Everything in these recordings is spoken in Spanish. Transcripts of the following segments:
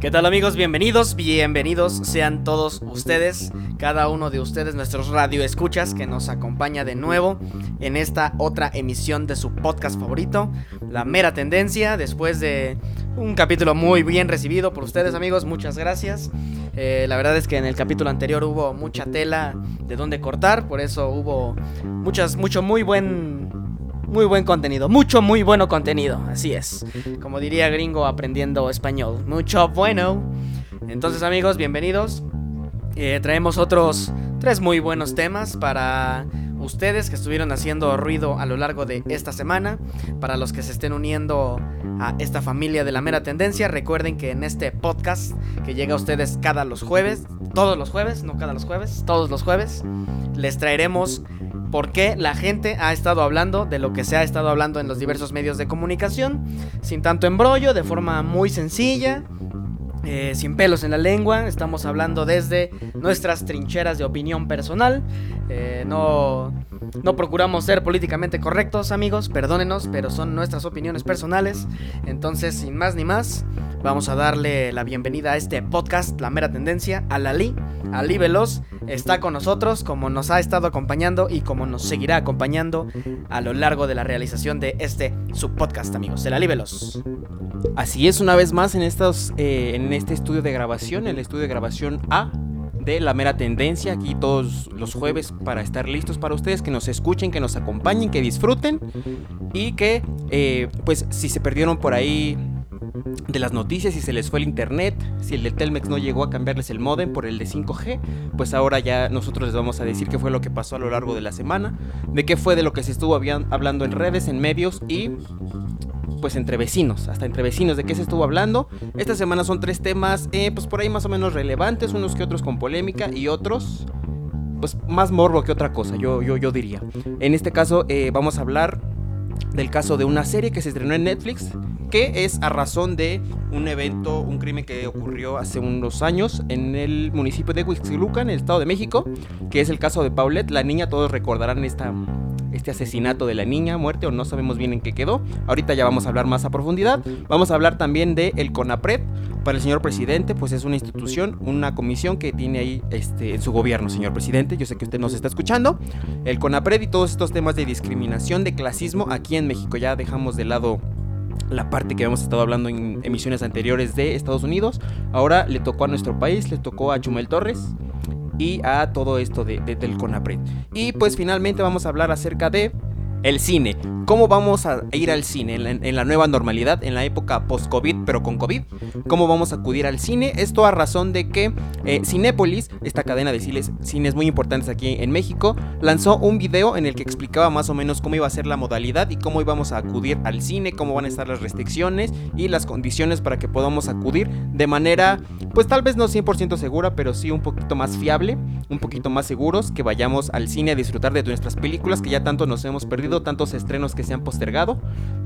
¿Qué tal amigos? Bienvenidos, bienvenidos sean todos ustedes, cada uno de ustedes, nuestros radioescuchas que nos acompaña de nuevo en esta otra emisión de su podcast favorito, La Mera Tendencia, después de un capítulo muy bien recibido por ustedes amigos, muchas gracias. Eh, la verdad es que en el capítulo anterior hubo mucha tela de donde cortar, por eso hubo muchas, mucho muy buen muy buen contenido, mucho muy bueno contenido, así es. Como diría gringo aprendiendo español, mucho bueno. Entonces amigos, bienvenidos. Eh, traemos otros tres muy buenos temas para ustedes que estuvieron haciendo ruido a lo largo de esta semana. Para los que se estén uniendo a esta familia de la mera tendencia, recuerden que en este podcast que llega a ustedes cada los jueves, todos los jueves, no cada los jueves, todos los jueves, les traeremos por qué la gente ha estado hablando de lo que se ha estado hablando en los diversos medios de comunicación, sin tanto embrollo, de forma muy sencilla, eh, sin pelos en la lengua. Estamos hablando desde nuestras trincheras de opinión personal. Eh, no, no procuramos ser políticamente correctos, amigos, perdónenos, pero son nuestras opiniones personales. Entonces, sin más ni más, vamos a darle la bienvenida a este podcast, La Mera Tendencia, a Lali. Ali Veloz está con nosotros, como nos ha estado acompañando y como nos seguirá acompañando a lo largo de la realización de este subpodcast, amigos, de Lali Veloz. Así es, una vez más en, estos, eh, en este estudio de grabación, el estudio de grabación A de La Mera Tendencia, aquí todos los jueves para estar listos para ustedes, que nos escuchen, que nos acompañen, que disfruten y que, eh, pues, si se perdieron por ahí de las noticias, si se les fue el internet, si el de Telmex no llegó a cambiarles el modem por el de 5G, pues ahora ya nosotros les vamos a decir qué fue lo que pasó a lo largo de la semana, de qué fue de lo que se estuvo hablando en redes, en medios y pues entre vecinos, hasta entre vecinos de qué se estuvo hablando. Esta semana son tres temas, eh, pues por ahí más o menos relevantes, unos que otros con polémica y otros pues más morbo que otra cosa, yo, yo, yo diría. En este caso eh, vamos a hablar del caso de una serie que se estrenó en Netflix, que es a razón de un evento, un crimen que ocurrió hace unos años en el municipio de Huixquilucan, en el Estado de México, que es el caso de Paulette, la niña, todos recordarán esta, este asesinato de la niña, muerte o no sabemos bien en qué quedó. Ahorita ya vamos a hablar más a profundidad. Vamos a hablar también de el CONAPRED. Para el señor presidente, pues es una institución, una comisión que tiene ahí este, en su gobierno, señor presidente. Yo sé que usted nos está escuchando. El CONAPRED y todos estos temas de discriminación, de clasismo aquí en México. Ya dejamos de lado la parte que hemos estado hablando en emisiones anteriores de Estados Unidos. Ahora le tocó a nuestro país, le tocó a Chumel Torres y a todo esto de, del CONAPRED. Y pues finalmente vamos a hablar acerca de el cine. ¿Cómo vamos a ir al cine en la, nueva normalidad, en la época post-COVID, pero con COVID? ¿Cómo vamos a acudir al cine? Esto a razón de que eh, Cinépolis, esta cadena de cines, cines muy importantes aquí en México, lanzó un video en el que explicaba más o menos cómo iba a ser la modalidad y cómo íbamos a acudir al cine, cómo van a estar las restricciones y las condiciones para que podamos acudir de manera, pues tal vez no 100% segura, pero sí un poquito más fiable, un poquito más seguros, que vayamos al cine a disfrutar de nuestras películas que ya tanto nos hemos perdido, tantos estrenos que se han postergado.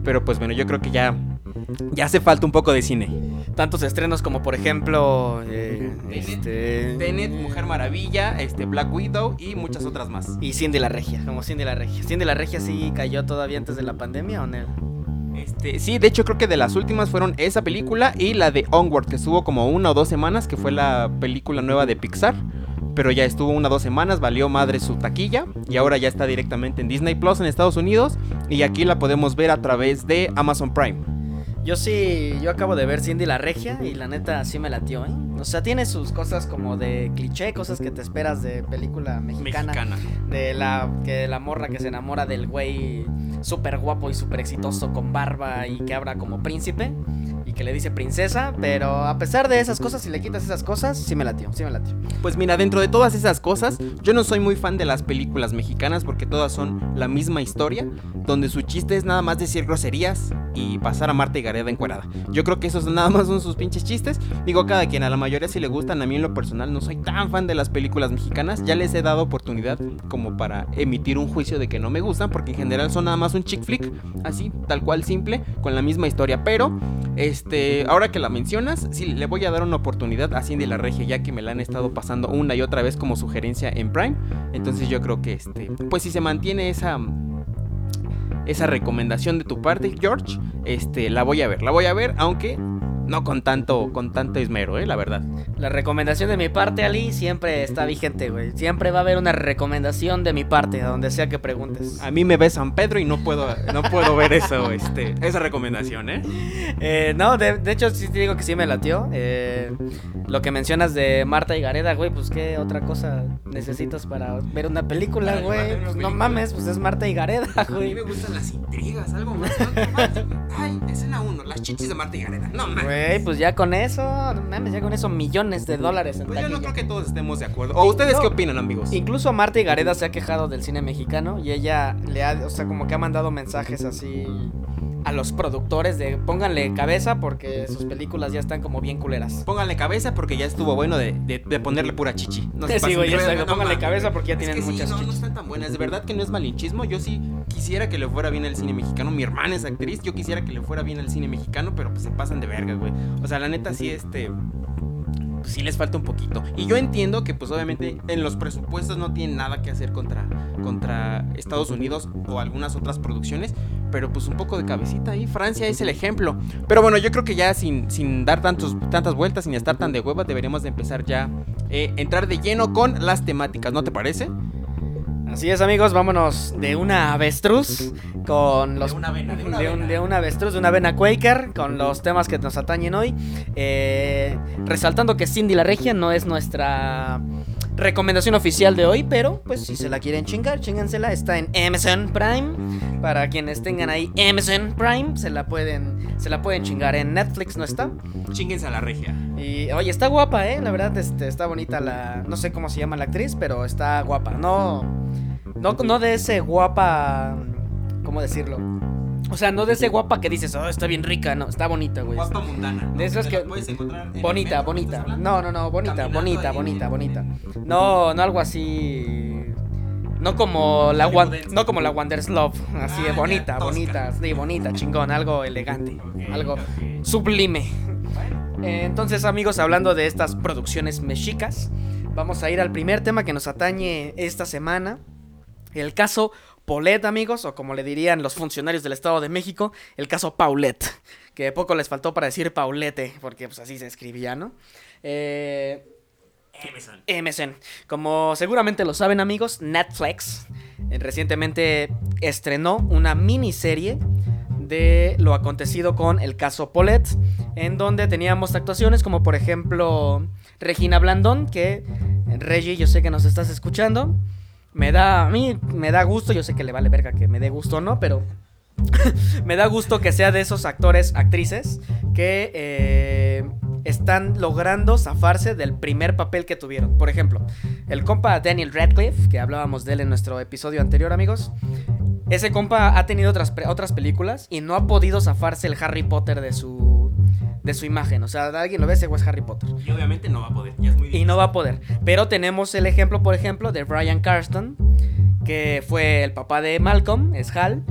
Pero pues bueno, yo creo que ya, ya hace falta un poco de cine. Tantos estrenos como por ejemplo eh, este... Tenet, Mujer Maravilla, este, Black Widow y muchas otras más. Y Cindy la Regia, como Cindy la Regia. ¿Cindy la Regia sí cayó todavía antes de la pandemia o no? Este, sí, de hecho creo que de las últimas fueron esa película y la de Onward, que estuvo como una o dos semanas, que fue la película nueva de Pixar pero ya estuvo una o dos semanas, valió madre su taquilla y ahora ya está directamente en Disney Plus en Estados Unidos y aquí la podemos ver a través de Amazon Prime. Yo sí, yo acabo de ver Cindy la Regia y la neta sí me latió, ¿eh? O sea, tiene sus cosas como de cliché, cosas que te esperas de película mexicana. mexicana. De la, que la morra que se enamora del güey súper guapo y súper exitoso con barba y que habla como príncipe que le dice princesa, pero a pesar de esas cosas, si le quitas esas cosas, sí me latió, sí me latió. Pues mira, dentro de todas esas cosas, yo no soy muy fan de las películas mexicanas porque todas son la misma historia, donde su chiste es nada más decir groserías y pasar a Marta y Gareda encuerada. Yo creo que esos nada más son sus pinches chistes. Digo, cada quien, a la mayoría si le gustan, a mí en lo personal no soy tan fan de las películas mexicanas, ya les he dado oportunidad como para emitir un juicio de que no me gustan, porque en general son nada más un chick flick, así, tal cual simple, con la misma historia, pero este, ahora que la mencionas, sí, le voy a dar una oportunidad a Cindy la Regia, ya que me la han estado pasando una y otra vez como sugerencia en Prime. Entonces yo creo que, este, pues si se mantiene esa esa recomendación de tu parte, George, este, la voy a ver, la voy a ver, aunque no con tanto, con tanto esmero, ¿eh? La verdad. La recomendación de mi parte, Ali, siempre está vigente, güey. Siempre va a haber una recomendación de mi parte, a donde sea que preguntes. A mí me ve San Pedro y no puedo, no puedo ver eso, este, esa recomendación, ¿eh? Eh, no, de, de hecho sí te digo que sí me latió. Eh, lo que mencionas de Marta y Gareda, güey, pues qué otra cosa necesitas para ver una película, Para güey. Pues, no mames, pues es Marta y Gareda, A mí güey. me gustan las intrigas, algo más. algo más. Ay, escena uno, las chichis de Marta y Gareda. No mames. Güey, pues ya con eso, no mames, ya con eso millones de dólares en Pues yo no taquilla. creo que todos estemos de acuerdo. ¿O ustedes No. qué opinan, amigos? Incluso Marta y Gareda se ha quejado del cine mexicano y ella le ha, o sea, como que ha mandado mensajes así a los productores de pónganle cabeza porque sus películas ya están como bien culeras. Pónganle cabeza porque ya estuvo bueno de, de- de ponerle pura chichi. No se Sí, güey, no pónganle cabeza porque ya Es tienen que sí, muchas no, no están tan buenas. De verdad que no es malinchismo. Yo sí quisiera que le fuera bien el cine mexicano. Mi hermana es actriz. Yo quisiera que le fuera bien el cine mexicano, pero pues se pasan de verga, güey. O sea, la neta sí, este. Sí les falta un poquito. Y yo entiendo que pues obviamente en los presupuestos no tienen nada que hacer contra, contra Estados Unidos o algunas otras producciones. Pero pues un poco de cabecita ahí. Francia es el ejemplo. Pero bueno, yo creo que ya sin, sin dar tantos, tantas vueltas, sin estar tan de hueva, deberíamos de empezar ya eh, entrar de lleno con las temáticas, ¿no te parece? Así es, amigos, vámonos de una avestruz con los De una avena, de una de, un- avena. de una avestruz, de una avena Quaker con los temas que nos atañen hoy. Eh, resaltando que Cindy la Regia no es nuestra recomendación oficial de hoy, pero pues si se la quieren chingar, chíngensela. Está en Amazon Prime. Para quienes tengan ahí Amazon Prime, se la pueden, se la pueden chingar. En Netflix no está. Chinguense a la regia. Y oye, está guapa, eh. La verdad, este, está bonita la. No sé cómo se llama la actriz, pero está guapa. No. No, no de ese guapa. ¿Cómo decirlo? O sea, no de ese guapa que dices, oh, está bien rica, no, está bonita, güey. Guapa mundana. ¿no? De esas que- la puedes encontrar en el Bonita, metro, bonita. No, no, no, bonita, bonita, bonita, en- bonita. en- No, no algo así. No como la Wan- no como la Wonders Love, así Ah, de ya, bonita, tosca. bonita, sí, bonita, chingón, algo elegante, algo sublime. Eh, Entonces, amigos, hablando de estas producciones mexicas, vamos a ir al primer tema que nos atañe esta semana. El caso Paulette, amigos, o como le dirían los funcionarios del Estado de México, el caso Paulette. Que poco les faltó para decir Paulette, porque pues así se escribía, ¿no? Eh, Emerson. Como seguramente lo saben amigos, Netflix eh, recientemente estrenó una miniserie de lo acontecido con el caso Paulette, en donde teníamos actuaciones como por ejemplo Regina Blandón, que Reggie, yo sé que nos estás escuchando. Me da, a mí me da gusto, yo sé que le vale verga que me dé gusto o no, pero me da gusto que sea de esos actores, actrices, que eh, están logrando zafarse del primer papel que tuvieron. Por ejemplo, el compa Daniel Radcliffe, que hablábamos de él en nuestro episodio anterior, amigos. Ese compa ha tenido otras, otras películas y no ha podido zafarse el Harry Potter de su, de su imagen. O sea, alguien lo ve, ese güey es Harry Potter. Y obviamente no va a poder. Ya es muy Y no va a poder. Pero tenemos el ejemplo, por ejemplo, de Brian Carston, que fue el papá de Malcolm, es Hal,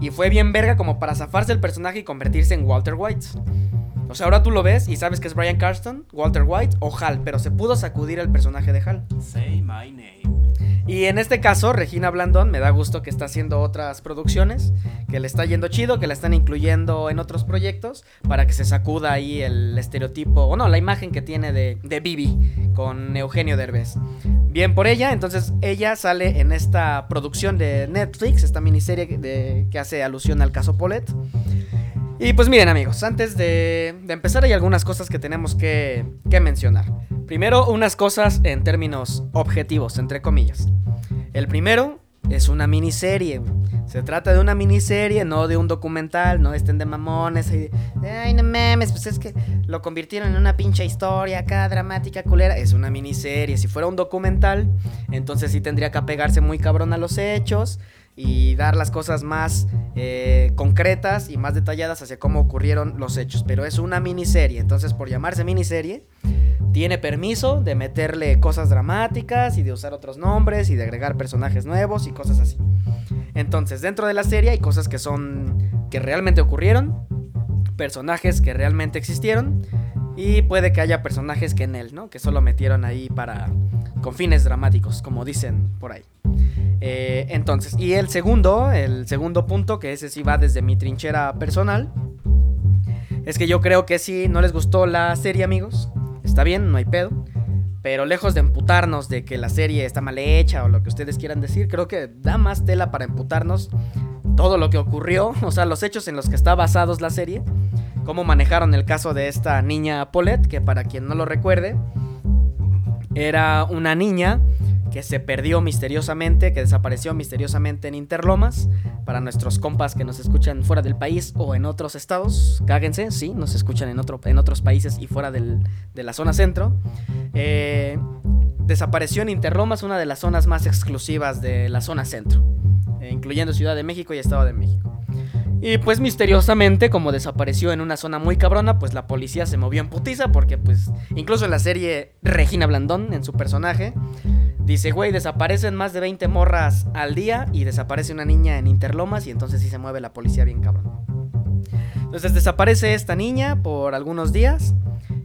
y fue bien verga como para zafarse el personaje y convertirse en Walter White. O sea, ahora tú lo ves y sabes que es Brian Carston, Walter White o Hal, pero se pudo sacudir el personaje de Hal. Say my name. Y en este caso, Regina Blandón, me da gusto que está haciendo otras producciones, que le está yendo chido, que la están incluyendo en otros proyectos, para que se sacuda ahí el estereotipo, o no, la imagen que tiene de, de Bibi con Eugenio Derbez. Bien por ella, entonces ella sale en esta producción de Netflix, esta miniserie de- que hace alusión al caso Paulette. Y pues miren amigos, antes de, de empezar hay algunas cosas que tenemos que, que mencionar. Primero, unas cosas en términos objetivos, entre comillas. El primero es una miniserie. Se trata de una miniserie, no de un documental, no estén de mamones. y Ay, no mames, pues es que lo convirtieron en una pinche historia acá, dramática, culera. Es una miniserie. Si fuera un documental, entonces sí tendría que apegarse muy cabrón a los hechos y dar las cosas más eh, concretas y más detalladas hacia cómo ocurrieron los hechos. Pero es una miniserie, entonces por llamarse miniserie, tiene permiso de meterle cosas dramáticas y de usar otros nombres y de agregar personajes nuevos y cosas así. Entonces, dentro de la serie hay cosas que son que realmente ocurrieron, personajes que realmente existieron y puede que haya personajes que en él, ¿no? Que solo metieron ahí para con fines dramáticos, como dicen por ahí. Eh, entonces, y el segundo, el segundo punto, que ese sí va desde mi trinchera personal, es que yo creo que si no les gustó la serie, amigos, está bien, no hay pedo. Pero lejos de emputarnos de que la serie está mal hecha o lo que ustedes quieran decir, creo que da más tela para emputarnos todo lo que ocurrió, o sea, los hechos en los que está basados la serie, cómo manejaron el caso de esta niña Paulette, que para quien no lo recuerde, era una niña que se perdió misteriosamente, que desapareció misteriosamente en Interlomas. Para nuestros compas que nos escuchan fuera del país o en otros estados, cáguense, sí, nos escuchan en, otro, en otros países y fuera de la zona centro. Eh, desapareció en Interlomas, una de las zonas más exclusivas de la zona centro, eh, incluyendo Ciudad de México y Estado de México. Y pues misteriosamente, como desapareció en una zona muy cabrona, pues la policía se movió en putiza porque pues incluso en la serie Regina Blandón, en su personaje, dice, güey, desaparecen más de 20 morras al día y desaparece una niña en Interlomas y entonces sí se mueve la policía bien cabrón. Entonces desaparece esta niña por algunos días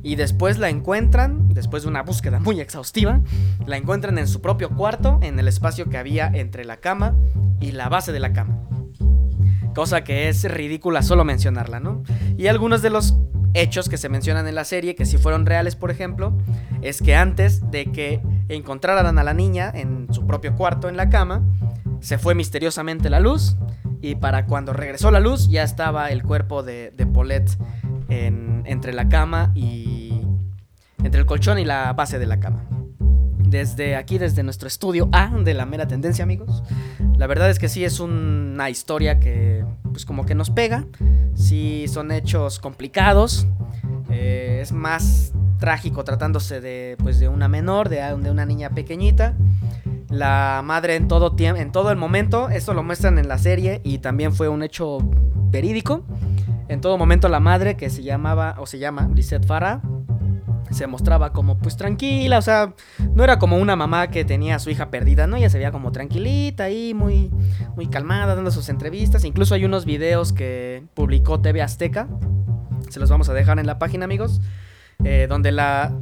y después la encuentran, después de una búsqueda muy exhaustiva, la encuentran en su propio cuarto, en el espacio que había entre la cama y la base de la cama cosa que es ridícula solo mencionarla, ¿no? Y algunos de los hechos que se mencionan en la serie, que si fueron reales, por ejemplo, es que antes de que encontraran a la niña en su propio cuarto en la cama, se fue misteriosamente la luz y para cuando regresó la luz ya estaba el cuerpo de, de Paulette entre la cama y... entre el colchón y la base de la cama desde aquí, desde nuestro estudio A de la mera tendencia, amigos. La verdad es que sí es una historia que, pues como que nos pega. Sí son hechos complicados. Eh, es más trágico tratándose de, pues, de una menor, de, una niña pequeñita. La madre en todo, en todo el momento, esto lo muestran en la serie y también fue un hecho verídico. En todo momento la madre, que se llamaba, o se llama, Lisette Farah, se mostraba como pues tranquila, o sea, no era como una mamá que tenía a su hija perdida, ¿no? Ella se veía como tranquilita ahí, muy, muy calmada, dando sus entrevistas. Incluso hay unos videos que publicó TV Azteca, se los vamos a dejar en la página, amigos, eh, donde la,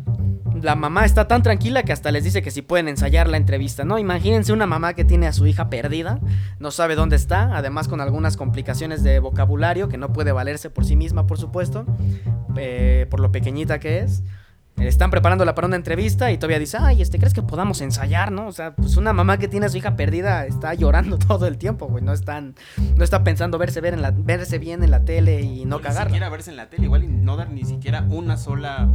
la mamá está tan tranquila que hasta les dice que si pueden ensayar la entrevista, ¿no? Imagínense una mamá que tiene a su hija perdida, no sabe dónde está, además con algunas complicaciones de vocabulario que no puede valerse por sí misma, por supuesto, eh, por lo pequeñita que es están preparándola para una entrevista y todavía dice, ay, este, ¿crees que podamos ensayar, no? O sea, pues una mamá que tiene a su hija perdida está llorando todo el tiempo, güey. No están, no está pensando verse, ver en la, verse bien en la tele y no, cagar. Ni siquiera verse en la tele, igual y no dar ni siquiera una sola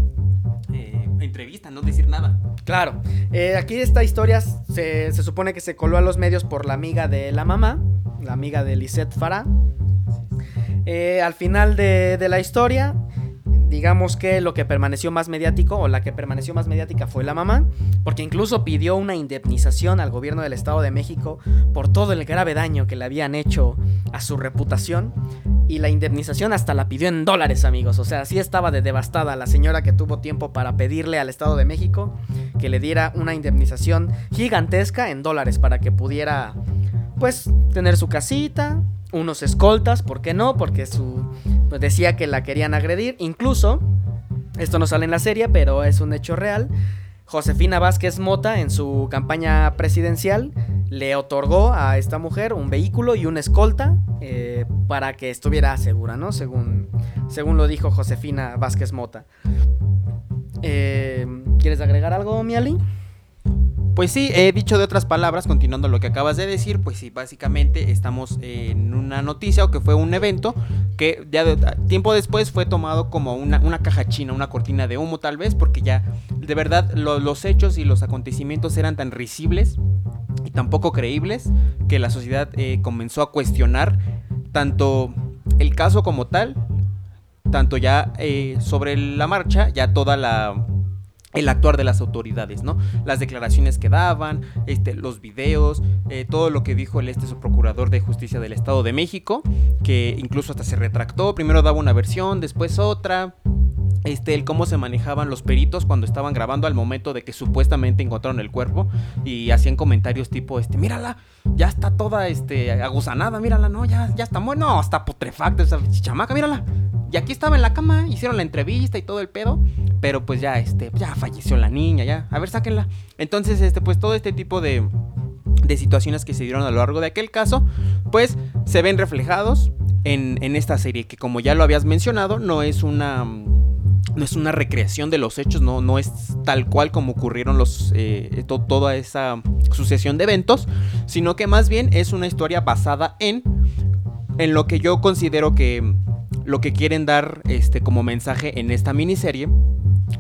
eh, entrevista, no decir nada. Claro. Eh, aquí esta historia se, se, supone que se coló a los medios por la amiga de la mamá, la amiga de Lisette Farah. Eh, al final de, de la historia digamos que lo que permaneció más mediático o la que permaneció más mediática fue la mamá, porque incluso pidió una indemnización al gobierno del Estado de México por todo el grave daño que le habían hecho a su reputación. Y la indemnización hasta la pidió en dólares, amigos. O sea, así estaba de devastada la señora que tuvo tiempo para pedirle al Estado de México que le diera una indemnización gigantesca en dólares para que pudiera, pues, tener su casita, unos escoltas, ¿por qué no? Porque su pues decía que la querían agredir, incluso esto no sale en la serie, pero es un hecho real. Josefina Vázquez Mota en su campaña presidencial le otorgó a esta mujer un vehículo y una escolta eh, para que estuviera segura, ¿no? Según, según lo dijo Josefina Vázquez Mota. Eh, ¿Quieres agregar algo, Miali? Pues sí, he dicho de otras palabras, continuando lo que acabas de decir, pues sí, básicamente estamos en una noticia o que fue un evento que ya tiempo después fue tomado como una, caja china, una cortina de humo tal vez, porque ya de verdad los hechos y los acontecimientos eran tan risibles y tan poco creíbles que la sociedad eh, comenzó a cuestionar tanto el caso como tal, tanto ya eh, sobre la marcha, ya toda la el actuar de las autoridades, ¿no? Las declaraciones que daban, este, los videos, eh, todo lo que dijo el este su procurador de justicia del Estado de México, que incluso hasta se retractó, primero daba una versión, después otra, este, el cómo se manejaban los peritos cuando estaban grabando al momento de que supuestamente encontraron el cuerpo y hacían comentarios tipo, este, mírala, ya está toda, este, aguzanada, mírala, no, ya, ya está muerta, no, está putrefacta esa chamaca, mírala. Y aquí estaba en la cama, hicieron la entrevista y todo el pedo, pero pues ya, este, ya falleció la niña, ya, a ver, sáquenla. Entonces, este, pues todo este tipo de, de situaciones que se dieron a lo largo de aquel caso, pues se ven reflejados en, en esta serie, que como ya lo habías mencionado, no es una no es una recreación de los hechos, no, no es tal cual como ocurrieron los, eh, toda esa sucesión de eventos, sino que más bien es una historia basada en, en lo que yo considero que lo que quieren dar este, como mensaje en esta miniserie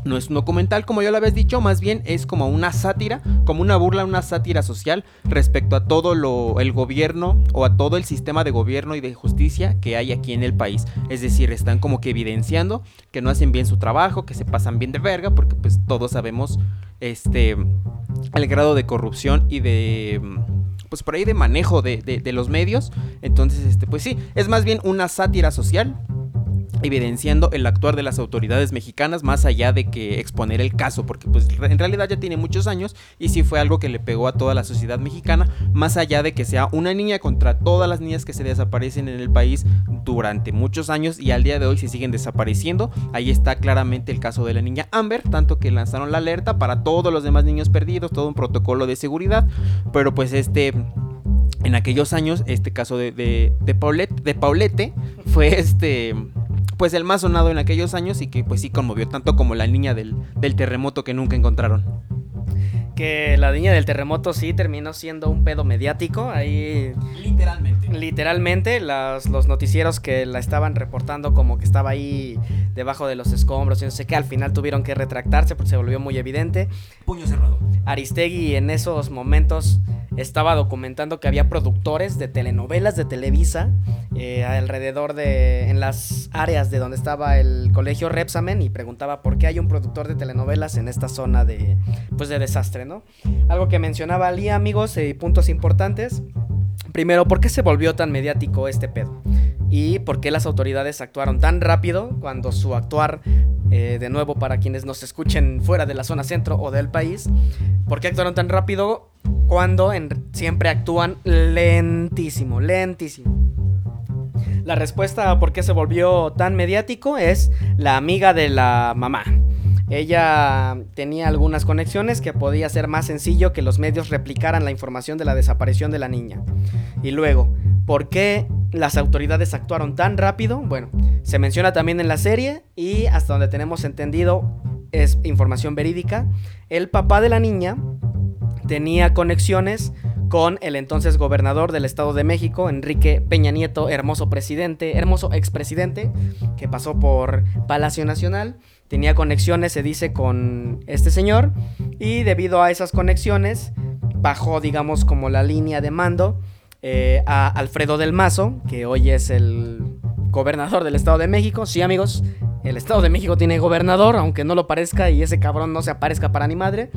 no es un documental, como ya lo habéis dicho, más bien es como una sátira, como una burla, una sátira social respecto a todo lo, el gobierno o a todo el sistema de gobierno y de justicia que hay aquí en el país. Es decir, están como que evidenciando que no hacen bien su trabajo, que se pasan bien de verga, porque pues todos sabemos este el grado de corrupción y de pues por ahí de manejo de, de los medios. Entonces, este, pues sí, es más bien una sátira social evidenciando el actuar de las autoridades mexicanas más allá de que exponer el caso, porque pues en realidad ya tiene muchos años y sí fue algo que le pegó a toda la sociedad mexicana, más allá de que sea una niña contra todas las niñas que se desaparecen en el país durante muchos años y al día de hoy se siguen desapareciendo. Ahí está claramente el caso de la niña Amber, tanto que lanzaron la alerta para todos los demás niños perdidos, todo un protocolo de seguridad, pero pues este en aquellos años, este caso de, de, de, Paulette, de Paulette fue este pues el más sonado en aquellos años y que pues sí conmovió tanto como la niña del, terremoto que nunca encontraron. Que la niña del terremoto sí terminó siendo un pedo mediático. Ahí. Literalmente. Literalmente, los noticieros que la estaban reportando como que estaba ahí debajo de los escombros y no sé qué, al final tuvieron que retractarse porque se volvió muy evidente. Puño cerrado. Aristegui en esos momentos estaba documentando que había productores de telenovelas de Televisa eh, alrededor de en las áreas de donde estaba el colegio Repsamen y preguntaba por qué hay un productor de telenovelas en esta zona de pues de desastre, Algo que mencionaba Ali, amigos, y puntos importantes. Primero, ¿por qué se volvió tan mediático este pedo? Y por qué las autoridades actuaron tan rápido cuando su actuar, eh, de nuevo para quienes nos escuchen fuera de la zona centro o del país, ¿por qué actuaron tan rápido cuando siempre actúan lentísimo, lentísimo. La respuesta a por qué se volvió tan mediático es la amiga de la mamá. Ella tenía algunas conexiones que podía ser más sencillo que los medios replicaran la información de la desaparición de la niña. Y luego, ¿por qué las autoridades actuaron tan rápido? Bueno, se menciona también en la serie y hasta donde tenemos entendido es información verídica. El papá de la niña tenía conexiones con el entonces gobernador del Estado de México, Enrique Peña Nieto, hermoso presidente, hermoso expresidente, que pasó por Palacio Nacional. Tenía conexiones, se dice, con este señor. Y debido a esas conexiones, bajó, digamos, como la línea de mando eh, a Alfredo del Mazo, que hoy es el gobernador del Estado de México. Sí, amigos, el Estado de México tiene gobernador, aunque no lo parezca y ese cabrón no se aparezca para ni madre.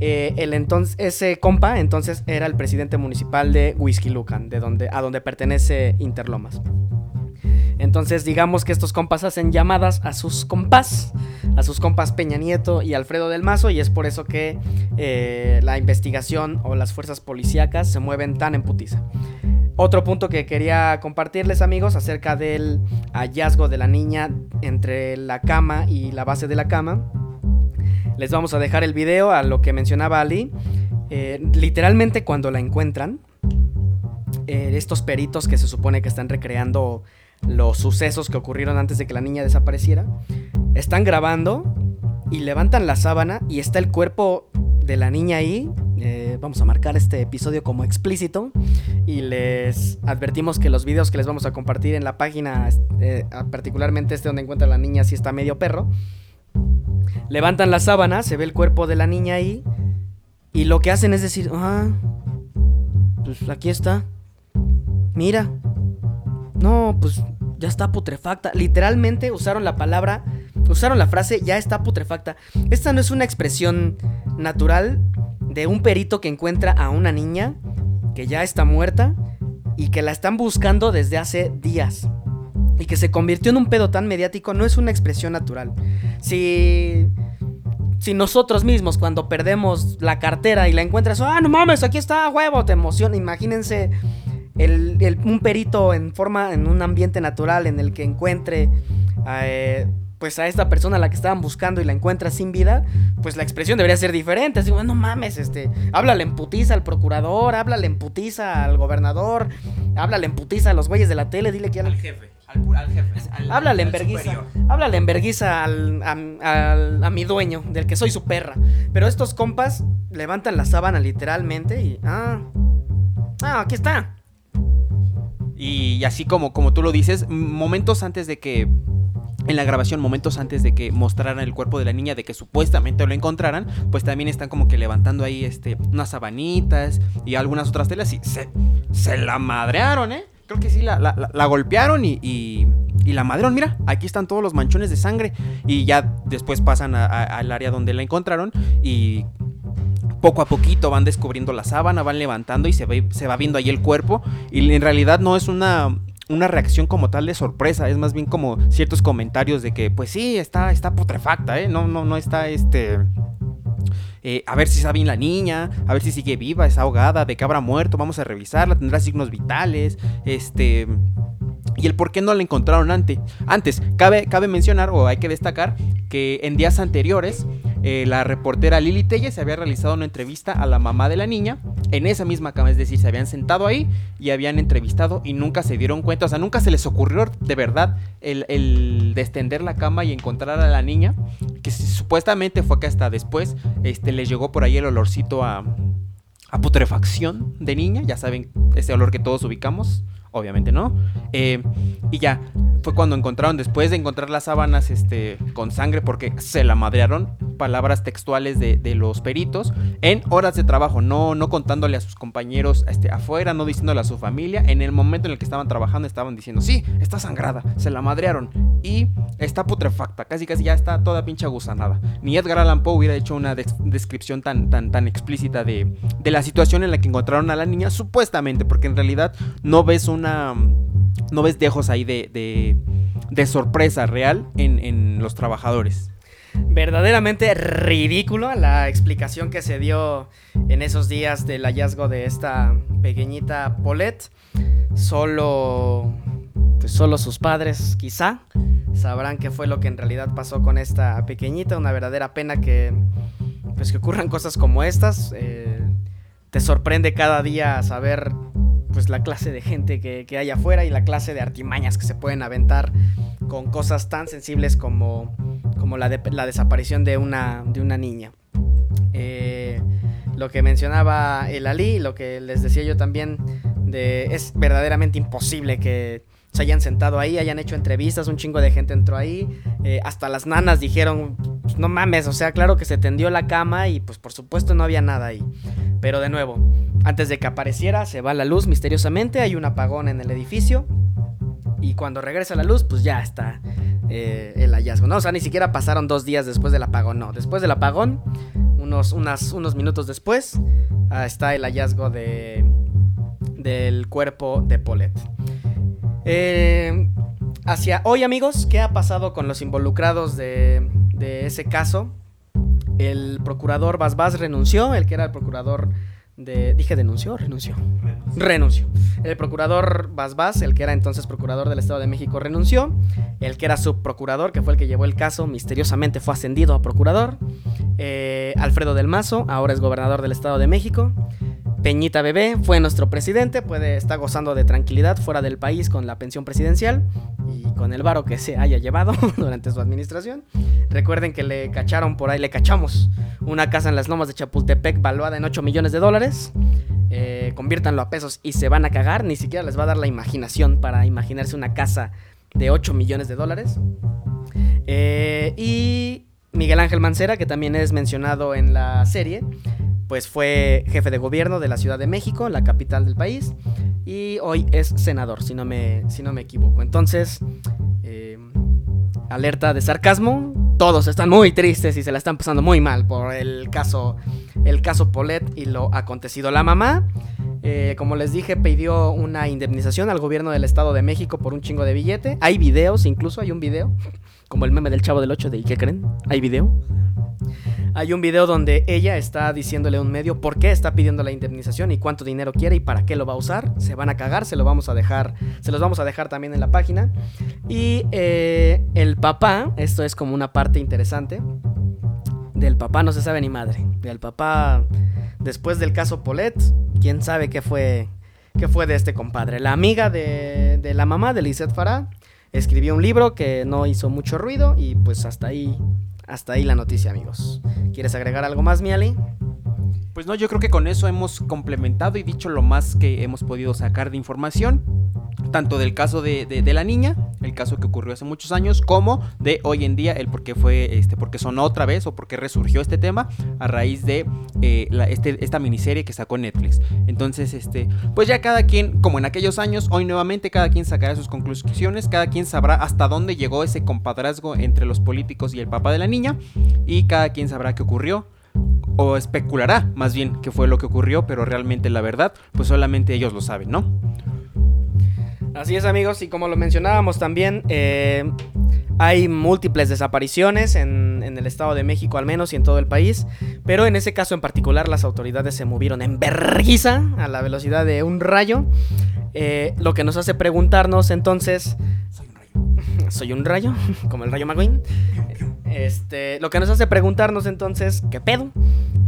Eh, el entonces, ese compa entonces era el presidente municipal de Whisky Lucan, de donde, a donde pertenece Interlomas. Entonces digamos que estos compas hacen llamadas a sus compas, a sus compas Peña Nieto y Alfredo del Mazo y es por eso que eh, la investigación o las fuerzas policíacas se mueven tan en putiza. Otro punto que quería compartirles amigos acerca del hallazgo de la niña entre la cama y la base de la cama. Les vamos a dejar el video a lo que mencionaba Ali. Eh, literalmente cuando la encuentran, eh, estos peritos que se supone que están recreando los sucesos que ocurrieron antes de que la niña desapareciera, están grabando y levantan la sábana y está el cuerpo de la niña ahí. Eh, vamos a marcar este episodio como explícito y les advertimos que los videos que les vamos a compartir en la página, eh, particularmente este donde encuentra la niña, si está medio perro. Levantan la sábana, se ve el cuerpo de la niña ahí y lo que hacen es decir, ah, pues aquí está. Mira. No, pues ya está putrefacta. Literalmente usaron la palabra, usaron la frase ya está putrefacta. Esta no es una expresión natural de un perito que encuentra a una niña que ya está muerta y que la están buscando desde hace días. Y que se convirtió en un pedo tan mediático no es una expresión natural. Si si nosotros mismos cuando perdemos la cartera y la encuentras, ah, no mames, aquí está, huevo, te emociona. Imagínense el, un perito en forma, en un ambiente natural en el que encuentre eh, pues a esta persona a la que estaban buscando y la encuentra sin vida, pues la expresión debería ser diferente. Así, bueno, no mames, este, háblale en putiza al procurador, háblale en putiza al gobernador, Háblale en putiza a los güeyes de la tele, dile que... Al jefe, al, al jefe. al- Háblale en al verguiza. Háblale en verguiza al, a, al- a mi dueño, del que soy su perra. Pero estos compas levantan la sábana literalmente y. Ah. Ah, aquí está. Y así como, como tú lo dices, momentos antes de que. En la grabación, momentos antes de que mostraran el cuerpo de la niña, de que supuestamente lo encontraran, pues también están como que levantando ahí este, unas sabanitas y algunas otras telas y se, se la madrearon, ¿eh? Creo que sí, la, la- golpearon y, y, y la madrearon. Mira, aquí están todos los manchones de sangre y ya después pasan al área donde la encontraron y poco a poquito van descubriendo la sábana, van levantando y se, ve, se va viendo ahí el cuerpo. Y en realidad no es una, una reacción como tal de sorpresa, es más bien como ciertos comentarios de que, pues sí, está, está putrefacta, ¿eh? No, no, no está este. eh, a ver si está bien la niña, a ver si sigue viva, está ahogada, de que habrá muerto, vamos a revisarla, tendrá signos vitales, este... Y el por qué no la encontraron antes. Antes, cabe, cabe mencionar o hay que destacar que en días anteriores eh, la reportera Lili Telles se había realizado una entrevista a la mamá de la niña. En esa misma cama, es decir, se habían sentado ahí y habían entrevistado y nunca se dieron cuenta, o sea, nunca se les ocurrió de verdad el, el la cama y encontrar a la niña, que supuestamente fue que hasta después este, les llegó por ahí el olorcito a, a putrefacción de niña, ya saben, ese olor que todos ubicamos, obviamente no. Eh, y ya, fue cuando encontraron, después de encontrar las sábanas este, con sangre, porque se la madrearon, palabras textuales de, de los peritos, en horas de trabajo, no, no contándole a sus compañeros este, afuera, no diciéndole a su familia, en el momento en el que estaban trabajando estaban diciendo, sí, está sangrada, se la madrearon y está putrefacta, casi casi ya está toda pinche gusanada. Ni Edgar Allan Poe hubiera hecho una des- descripción tan, tan, tan explícita de, de la situación en la que encontraron a la niña, supuestamente, porque en realidad no ves una... No ves dejos ahí de, de, de sorpresa real en, en los trabajadores. Verdaderamente ridículo la explicación que se dio en esos días del hallazgo de esta pequeñita Paulette. Solo. Pues solo sus padres, quizá, sabrán qué fue lo que en realidad pasó con esta pequeñita. Una verdadera pena que. Pues que ocurran cosas como estas. Eh, te sorprende cada día saber. Pues la clase de gente que, que hay afuera y la clase de artimañas que se pueden aventar con cosas tan sensibles como como la, de- la desaparición de una, de una niña. Eh, lo que mencionaba el Ali, lo que les decía yo también, de, es verdaderamente imposible que se hayan sentado ahí, hayan hecho entrevistas, un chingo de gente entró ahí, eh, hasta las nanas dijeron, "Pues, no mames, o sea, claro que se tendió la cama y pues por supuesto no había nada ahí. Pero de nuevo, antes de que apareciera, se va la luz misteriosamente, hay un apagón en el edificio. Y cuando regresa la luz, pues ya está eh, el hallazgo, ¿no? O sea, ni siquiera pasaron dos días después del apagón, no. Después del apagón, unos, unas- unos minutos después, ah, está el hallazgo de, del cuerpo de Paulette. Eh, hacia hoy, amigos, ¿qué ha pasado con los involucrados de, de ese caso? El procurador Basbás renunció, el que era el procurador de... Dije denunció, renunció. Renunció. El procurador Basbás, el que era entonces procurador del Estado de México, renunció. El que era subprocurador, que fue el que llevó el caso, misteriosamente fue ascendido a procurador. Eh, Alfredo del Mazo, ahora es gobernador del Estado de México. Peñita Bebé fue nuestro presidente, puede estar gozando de tranquilidad fuera del país con la pensión presidencial y con el varo que se haya llevado durante su administración. Recuerden que le cacharon por ahí, le cachamos una casa en las lomas de Chapultepec valuada en 8 millones de dólares. Eh, conviértanlo a pesos y se van a cagar, ni siquiera les va a dar la imaginación para imaginarse una casa de 8 millones de dólares. Eh, y Miguel Ángel Mancera, que también es mencionado en la serie, pues fue jefe de gobierno de la Ciudad de México, la capital del país, y hoy es senador, si no me, si no me equivoco. Entonces, eh, alerta de sarcasmo, todos están muy tristes y se la están pasando muy mal por el caso, el caso Polet y lo acontecido. La mamá, eh, como les dije, pidió una indemnización al gobierno del Estado de México por un chingo de billete. Hay videos, incluso hay un video, como el meme del chavo del 8 de ¿y qué creen? Hay video. Hay un video donde ella está diciéndole a un medio por qué está pidiendo la indemnización y cuánto dinero quiere y para qué lo va a usar. Se van a cagar, se lo vamos a dejar, se los vamos a dejar también en la página. Y eh, el papá, esto es como una parte interesante. Del papá no se sabe ni madre. Del papá, después del caso Polet, quién sabe qué fue, qué fue de este compadre. La amiga de, de la mamá de Lizeth Farah escribió un libro que no hizo mucho ruido y pues hasta ahí, hasta ahí la noticia, amigos. ¿Quieres agregar algo más, Miali? Pues no, yo creo que con eso hemos complementado y dicho lo más que hemos podido sacar de información, tanto del caso de, de- la niña, el caso que ocurrió hace muchos años, como de hoy en día, el por qué fue, este, por qué sonó otra vez o por qué resurgió este tema a raíz de eh, este- esta miniserie que sacó Netflix. Entonces, este, pues ya cada quien, como en aquellos años, hoy nuevamente cada quien sacará sus conclusiones, cada quien sabrá hasta dónde llegó ese compadrazgo entre los políticos y el papá de la niña, y cada quien sabrá qué ocurrió, o especulará más bien qué fue lo que ocurrió, pero realmente la verdad, pues solamente ellos lo saben, ¿no? Así es amigos, y como lo mencionábamos también, eh, hay múltiples desapariciones en, en el Estado de México al menos y en todo el país, pero en ese caso en particular las autoridades se movieron en verguiza a la velocidad de un rayo, eh, lo que nos hace preguntarnos entonces... Soy un rayo. Soy un rayo, como el rayo McQueen. Este, lo que nos hace preguntarnos entonces, ¿qué pedo?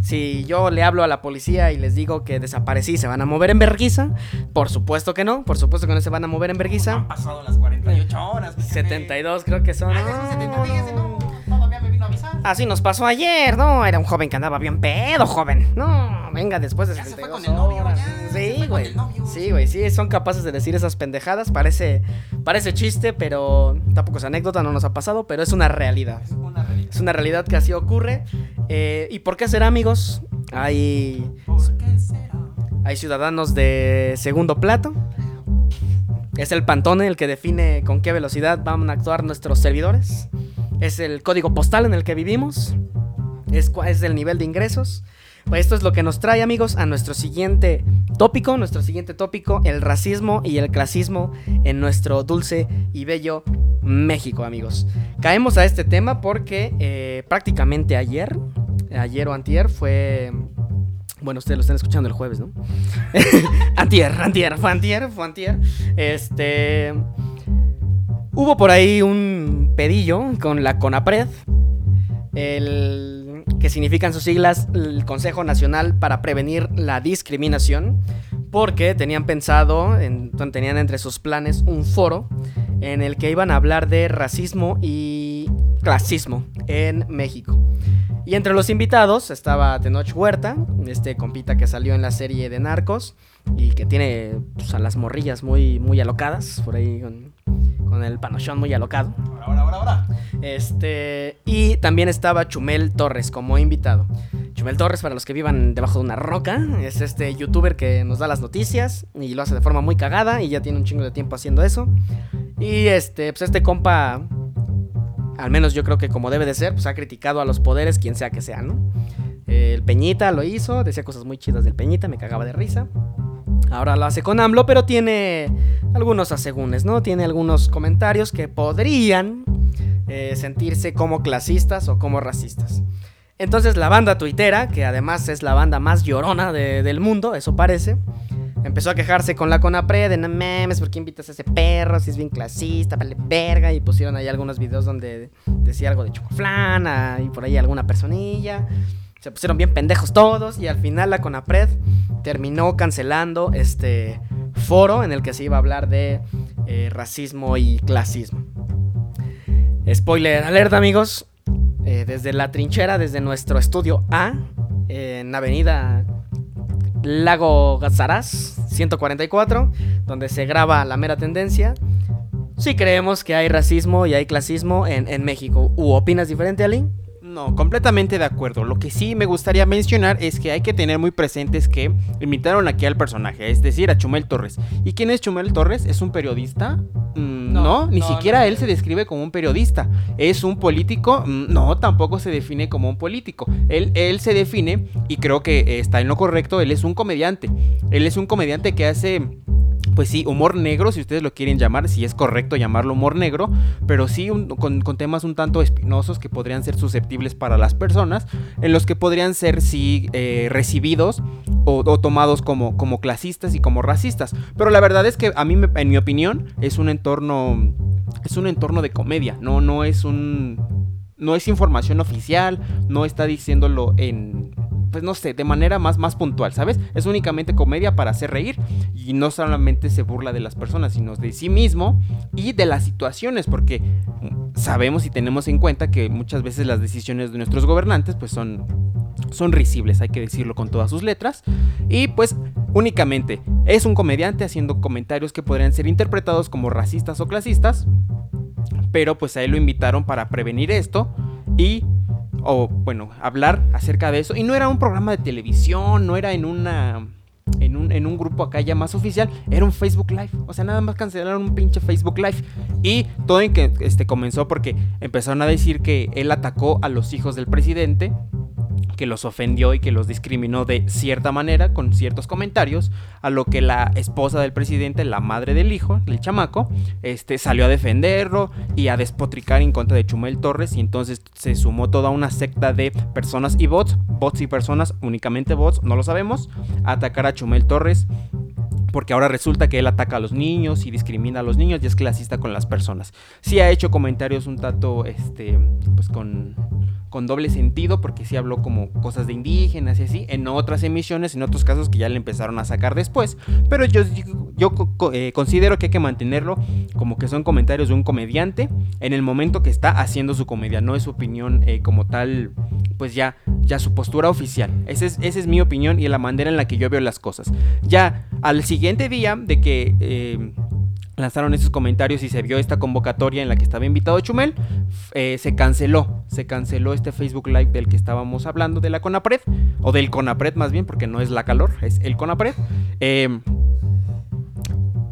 Si yo le hablo a la policía y les digo que desaparecí, ¿se van a mover en verguiza? Por supuesto que no, por supuesto que no se van a mover en verguiza. Han pasado las 48 horas. déjeme. 72 creo que son. Son 70 días, no, Así nos pasó ayer, ¿no? Era un joven que andaba bien pedo, joven. No, venga, después de Ya se fue 72 con el novio, horas. ya, se fue Sí, güey. Sí, güey, sí, son capaces de decir esas pendejadas. Parece, parece chiste, pero tampoco es anécdota, no nos ha pasado, pero es una realidad. Es una realidad. Es una realidad que así ocurre. Eh, ¿Y por qué será, amigos? Hay, ¿Por qué será? hay ciudadanos de segundo plato. Es el pantone el que define con qué velocidad van a actuar nuestros servidores. Es el código postal en el que vivimos. Es, es el nivel de ingresos. Pues esto es lo que nos trae, amigos, a nuestro siguiente tópico. Nuestro siguiente tópico, el racismo y el clasismo en nuestro dulce y bello México, amigos. Caemos a este tema porque eh, prácticamente ayer, ayer o antier, fue... Bueno, ustedes lo están escuchando el jueves, ¿no? antier, antier, fue antier, fue antier. Este... Hubo por ahí un pedillo con la CONAPRED, el, que significan sus siglas el Consejo Nacional para Prevenir la Discriminación, porque tenían pensado, en- tenían entre sus planes un foro en el que iban a hablar de racismo y clasismo en México. Y entre los invitados estaba Tenoch Huerta, este compita que salió en la serie de Narcos y que tiene pues, a las morrillas muy, muy alocadas, por ahí con el panochón muy alocado. Ahora, ahora, ahora. Este, y también estaba Chumel Torres como invitado. Chumel Torres, para los que vivan debajo de una roca, es este youtuber que nos da las noticias y lo hace de forma muy cagada y ya tiene un chingo de tiempo haciendo eso. Y este, pues este compa, al menos yo creo que como debe de ser, pues ha criticado a los poderes, quien sea que sea, ¿no? El Peñita lo hizo, decía cosas muy chidas del Peñita, me cagaba de risa. Ahora lo hace con AMLO, pero tiene algunos asegúnes, ¿no? Tiene algunos comentarios que podrían eh, sentirse como clasistas o como racistas. Entonces la banda tuitera, que además es la banda más llorona de- del mundo, eso parece, empezó a quejarse con la CONAPRE de no mames, ¿por qué invitas a ese perro? Si es bien clasista, vale verga. Y pusieron ahí algunos videos donde decía algo de chocoflana y por ahí alguna personilla. Se pusieron bien pendejos todos y al final la CONAPRED terminó cancelando este foro en el que se iba a hablar de eh, racismo y clasismo. Spoiler alerta amigos, Eh, desde la trinchera, desde nuestro estudio A, en Avenida Lago Gazaraz, 144, donde se graba La Mera Tendencia. Sí creemos que hay racismo y hay clasismo en, en México. ¿U opinas diferente, Ali? No, completamente de acuerdo. Lo que sí me gustaría mencionar es que hay que tener muy presentes que invitaron aquí al personaje, es decir, a Chumel Torres. ¿Y quién es Chumel Torres? ¿Es un periodista? Mm, no, No, ni no, siquiera no. él se describe como un periodista. ¿Es un político? Mm, No, tampoco se define como un político. Él, él se define, y creo que está en lo correcto, él es un comediante. Él es un comediante que hace pues sí, humor negro, si ustedes lo quieren llamar, si es correcto llamarlo humor negro, pero sí con, temas un tanto espinosos que podrían ser susceptibles para las personas, en los que podrían ser sí eh, recibidos o, tomados como, como clasistas y como racistas. Pero la verdad es que a mí, en mi opinión, es un entorno, es un entorno de comedia, no, no es un, no es información oficial, no está diciéndolo en pues no sé, de manera más, más puntual, ¿sabes? Es únicamente comedia para hacer reír y no solamente se burla de las personas, sino de sí mismo y de las situaciones, porque sabemos y tenemos en cuenta que muchas veces las decisiones de nuestros gobernantes pues son, son risibles, hay que decirlo con todas sus letras, y pues únicamente es un comediante haciendo comentarios que podrían ser interpretados como racistas o clasistas, pero pues a él lo invitaron para prevenir esto y o bueno, hablar acerca de eso. Y no era un programa de televisión, no era en una... En un, en un, grupo acá ya más oficial, era un Facebook Live. O sea, nada más cancelaron un pinche Facebook Live. Y todo en que este, comenzó porque empezaron a decir que él atacó a los hijos del presidente que los ofendió y que los discriminó de cierta manera con ciertos comentarios, a lo que la esposa del presidente, la madre del hijo, del chamaco, este, salió a defenderlo y a despotricar en contra de Chumel Torres y entonces se sumó toda una secta de personas y bots, bots y personas, únicamente bots, no lo sabemos, a atacar a Chumel Torres porque ahora resulta que él ataca a los niños y discrimina a los niños y es clasista con las personas. Sí ha hecho comentarios un tanto, este, pues con con doble sentido porque sí habló como cosas de indígenas y así, en otras emisiones, en otros casos que ya le empezaron a sacar después, pero yo, yo eh, considero que hay que mantenerlo como que son comentarios de un comediante en el momento que está haciendo su comedia, no es su opinión eh, como tal, pues ya, ya su postura oficial. Es, esa es mi opinión y la manera en la que yo veo las cosas. Ya al siguiente día de que... Eh, lanzaron esos comentarios y se vio esta convocatoria en la que estaba invitado Chumel, eh, se canceló, se canceló este Facebook Live del que estábamos hablando de la Conapred, o del Conapred más bien, porque no es la calor, es el Conapred. Em,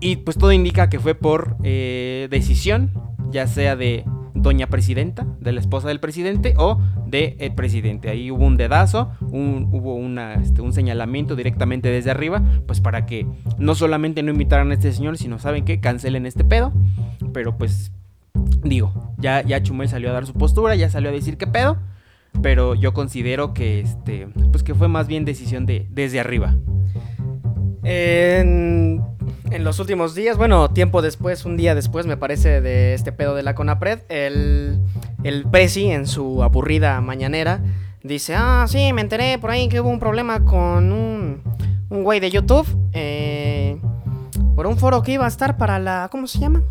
y pues todo indica que fue por eh, decisión, ya sea de doña presidenta, de la esposa del presidente o del el presidente. Ahí hubo un dedazo, hubo este, un señalamiento directamente desde arriba, pues para que no solamente no invitaran a este señor, sino saben que cancelen este pedo. Pero pues digo, ya, ya Chumel salió a dar su postura, ya salió a decir qué pedo. Pero yo considero que este, pues que fue más bien decisión de desde arriba. En en los últimos días, bueno, tiempo después, un día después, me parece, de este pedo de la Conapred, el, el Prezi, en su aburrida mañanera, dice, ah, sí, me enteré por ahí que hubo un problema con un, un güey de YouTube, eh, por un foro que iba a estar para la, ¿cómo se llama?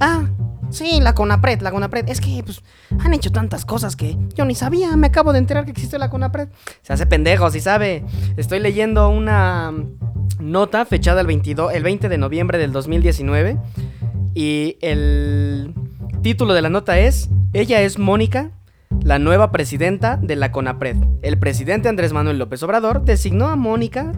Ah, Sí, la Conapred, la Conapred. Es que, pues, han hecho tantas cosas que yo ni sabía. Me acabo de enterar que existe la Conapred. Se hace pendejo, si sabe. Estoy leyendo una nota fechada el, 22, el 20 de noviembre del 2019. Y el título de la nota es, ella es Mónica, la nueva presidenta de la CONAPRED. El presidente Andrés Manuel López Obrador designó a Mónica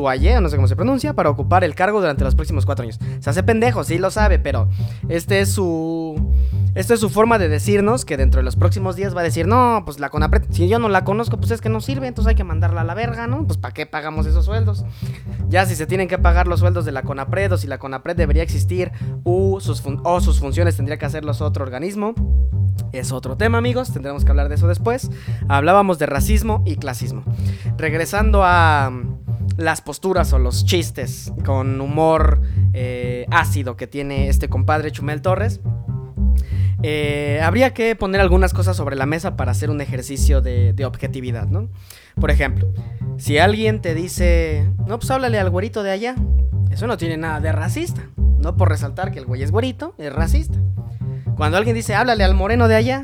Duaye, no sé cómo se pronuncia, para ocupar el cargo durante los próximos cuatro años. Se hace pendejo, sí lo sabe, pero este es su esto es su forma de decirnos que dentro de los próximos días va a decir, no, pues la CONAPRED, si yo no la conozco, pues es que no sirve, entonces hay que mandarla a la verga, ¿no? Pues ¿para qué pagamos esos sueldos? Ya si se tienen que pagar los sueldos de la CONAPRED o si la CONAPRED debería existir o sus, o sus funciones tendría que hacerlos otro organismo. Es otro tema, amigos, tendremos que hablar de eso después. Hablábamos de racismo y clasismo. Regresando a las posturas o los chistes con humor eh, ácido que tiene este compadre Chumel Torres. Eh, habría que poner algunas cosas sobre la mesa para hacer un ejercicio de, objetividad, ¿no? Por ejemplo, si alguien te dice, no, pues háblale al güerito de allá, eso no tiene nada de racista. No por resaltar que el güey es güerito, es racista. Cuando alguien dice, háblale al moreno de allá,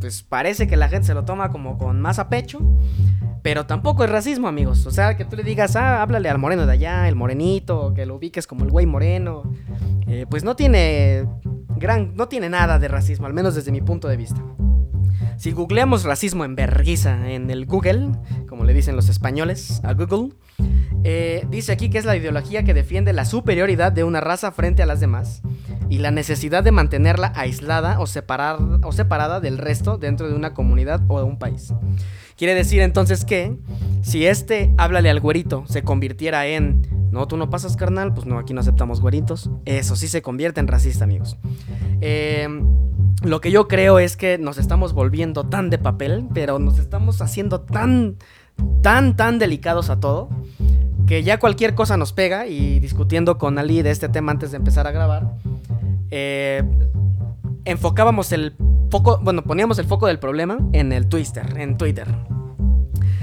pues parece que la gente se lo toma como con más a pecho. Pero tampoco es racismo, amigos. O sea, que tú le digas, ah, háblale al moreno de allá, el morenito, que lo ubiques como el güey moreno. Eh, pues no tiene gran, no tiene nada de racismo, al menos desde mi punto de vista. Si googleamos racismo en vergüenza en el Google, como le dicen los españoles a Google, eh, dice aquí que es la ideología que defiende la superioridad de una raza frente a las demás y la necesidad de mantenerla aislada o, separar, o separada del resto dentro de una comunidad o de un país. Quiere decir entonces que si este háblale al güerito se convirtiera en no, tú no pasas carnal, pues no, aquí no aceptamos güeritos. Eso sí se convierte en racista, amigos. Em, lo que yo creo es que nos estamos volviendo tan de papel, pero nos estamos haciendo tan, tan, tan delicados a todo, que ya cualquier cosa nos pega. Y discutiendo con Ali de este tema antes de empezar a grabar, eh, enfocábamos el foco, bueno, poníamos el foco del problema en el Twitter, en Twitter.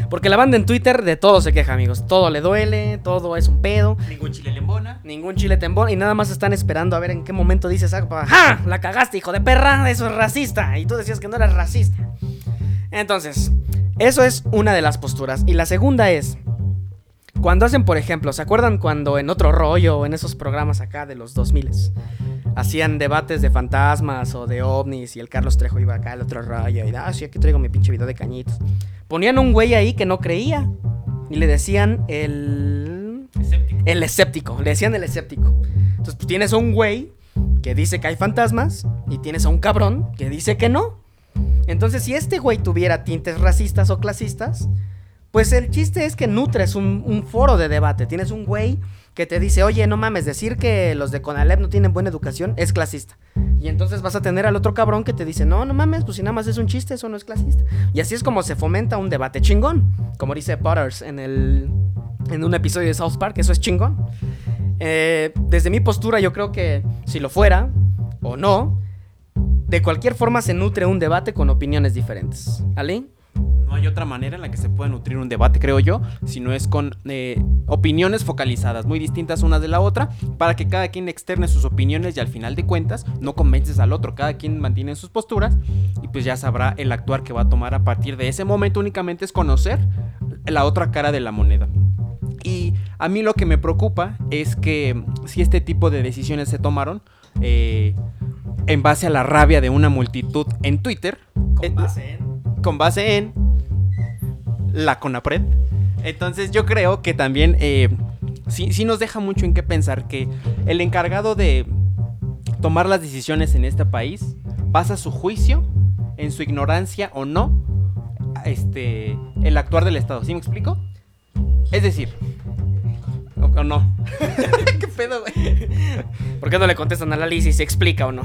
Porque la banda en Twitter de todo se queja, amigos. Todo le duele, todo es un pedo. Ningún chile le embona. Ningún chile te embona y nada más están esperando a ver en qué momento dices, ah, ¡ja! La cagaste, hijo de perra, eso es racista. Y tú decías que no eras racista. Entonces, eso es una de las posturas. Y la segunda es, cuando hacen, por ejemplo, ¿se acuerdan cuando en otro rollo o en esos programas acá de los 2000 hacían debates de fantasmas o de ovnis y el Carlos Trejo iba acá al otro rollo y ah, sí, aquí traigo mi pinche video de cañitos. Ponían un güey ahí que no creía y le decían el Escéptico. el escéptico, le decían el escéptico. Entonces, pues tienes a un güey que dice que hay fantasmas y tienes a un cabrón que dice que no. Entonces, si este güey tuviera tintes racistas o clasistas, pues el chiste es que nutres un, un foro de debate. Tienes un güey que te dice, oye, no mames, decir que los de Conalep no tienen buena educación es clasista. Y entonces vas a tener al otro cabrón que te dice, no, no mames, pues si nada más es un chiste, eso no es clasista. Y así es como se fomenta un debate chingón. Como dice Potters en, el, en un episodio de South Park, eso es chingón. Eh, desde mi postura, yo creo que si lo fuera o no, de cualquier forma se nutre un debate con opiniones diferentes. ¿Ali? No hay otra manera en la que se pueda nutrir un debate, creo yo, si no es con eh, opiniones focalizadas, muy distintas una de la otra, para que cada quien externe sus opiniones y al final de cuentas no convences al otro, cada quien mantiene sus posturas y pues ya sabrá el actuar que va a tomar a partir de ese momento únicamente es conocer la otra cara de la moneda. Y a mí lo que me preocupa es que si este tipo de decisiones se tomaron eh, en base a la rabia de una multitud en Twitter, eh, con base en la CONAPRED. Entonces yo creo que también eh, sí, sí nos deja mucho en qué pensar que el encargado de tomar las decisiones en este país basa su juicio en su ignorancia o no este el actuar del Estado. ¿Sí me explico? Es decir, o, no. ¿Qué pedo? ¿Por qué no le contestan a Lali si se explica o no?